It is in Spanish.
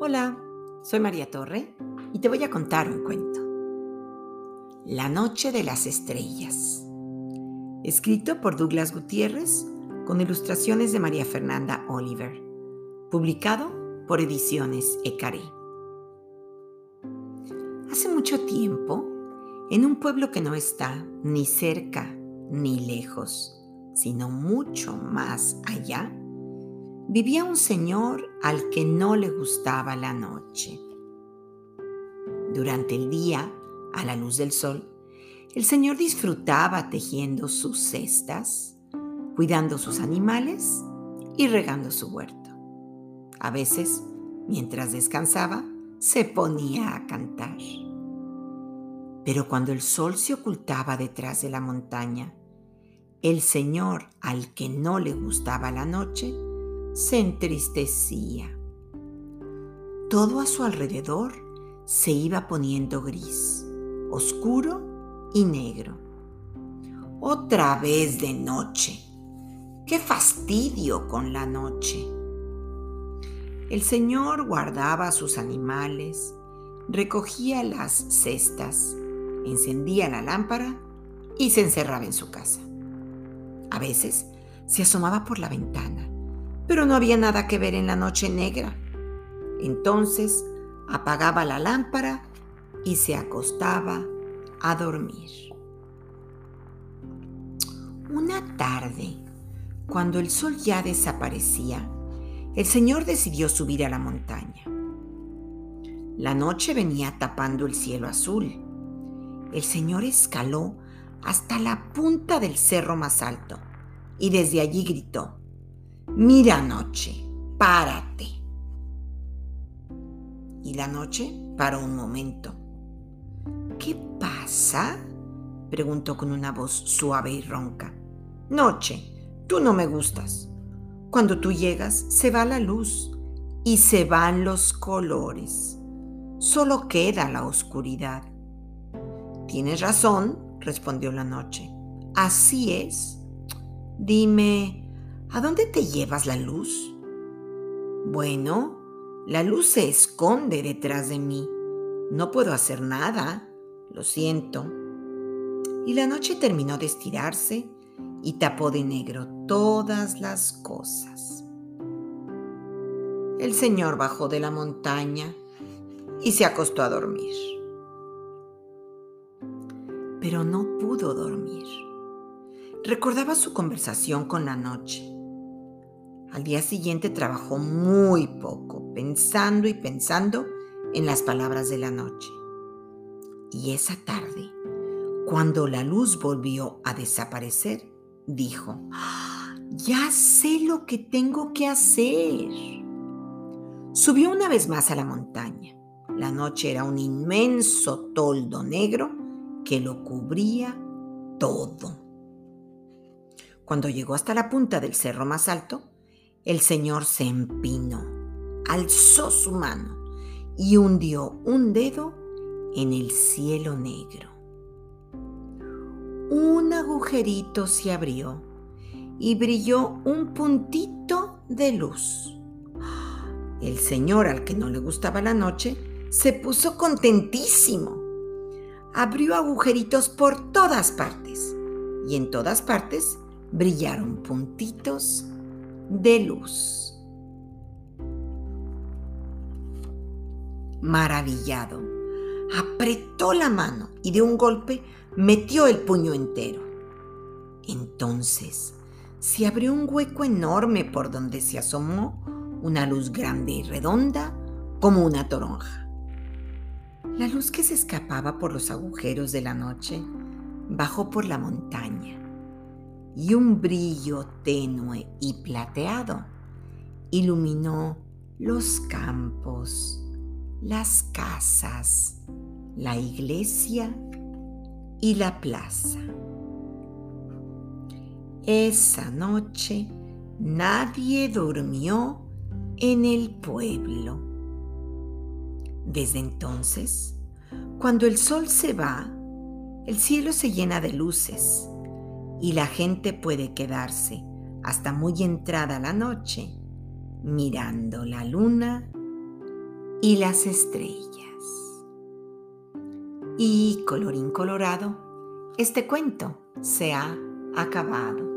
Hola, soy María Torre y te voy a contar un cuento. La Noche de las Estrellas. Escrito por Douglas Gutiérrez con ilustraciones de María Fernanda Oliver. Publicado por Ediciones Ecaré. Hace mucho tiempo, en un pueblo que no está ni cerca ni lejos, sino mucho más allá, vivía un señor al que no le gustaba la noche. Durante el día, a la luz del sol, el señor disfrutaba tejiendo sus cestas, cuidando sus animales y regando su huerto. A veces, mientras descansaba, se ponía a cantar. Pero cuando el sol se ocultaba detrás de la montaña, el señor al que no le gustaba la noche se entristecía. Todo a su alrededor se iba poniendo gris, oscuro y negro. Otra vez de noche. ¡Qué fastidio con la noche! El señor guardaba sus animales, recogía las cestas, encendía la lámpara y se encerraba en su casa. A veces se asomaba por la ventana pero no había nada que ver en la noche negra. Entonces apagaba la lámpara y se acostaba a dormir. Una tarde, cuando el sol ya desaparecía, el señor decidió subir a la montaña. La noche venía tapando el cielo azul. El señor escaló hasta la punta del cerro más alto y desde allí gritó, Mira noche, párate. Y la noche paró un momento. ¿Qué pasa? preguntó con una voz suave y ronca. Noche, tú no me gustas. Cuando tú llegas, se va la luz y se van los colores. Solo queda la oscuridad. Tienes razón, respondió la noche. Así es. Dime, ¿A dónde te llevas la luz? Bueno, la luz se esconde detrás de mí. No puedo hacer nada. Lo siento. Y la noche terminó de estirarse y tapó de negro todas las cosas. El señor bajó de la montaña y se acostó a dormir. Pero no pudo dormir. Recordaba su conversación con la noche al día siguiente trabajó muy poco, pensando y pensando en las palabras de la noche. Y esa tarde, cuando la luz volvió a desaparecer, dijo, ya sé lo que tengo que hacer. Subió una vez más a la montaña. La noche era un inmenso toldo negro que lo cubría todo. Cuando llegó hasta la punta del cerro más alto, el Señor se empinó, alzó su mano y hundió un dedo en el cielo negro. Un agujerito se abrió y brilló un puntito de luz. El Señor, al que no le gustaba la noche, se puso contentísimo. Abrió agujeritos por todas partes y en todas partes brillaron puntitos de luz. Maravillado, apretó la mano y de un golpe metió el puño entero. Entonces se abrió un hueco enorme por donde se asomó una luz grande y redonda como una toronja. La luz que se escapaba por los agujeros de la noche bajó por la montaña y un brillo tenue y plateado iluminó los campos, las casas, la iglesia y la plaza. Esa noche nadie durmió en el pueblo. Desde entonces, cuando el sol se va, el cielo se llena de luces y la gente puede quedarse hasta muy entrada la noche mirando la luna y las estrellas. Y colorín colorado, este cuento se ha acabado.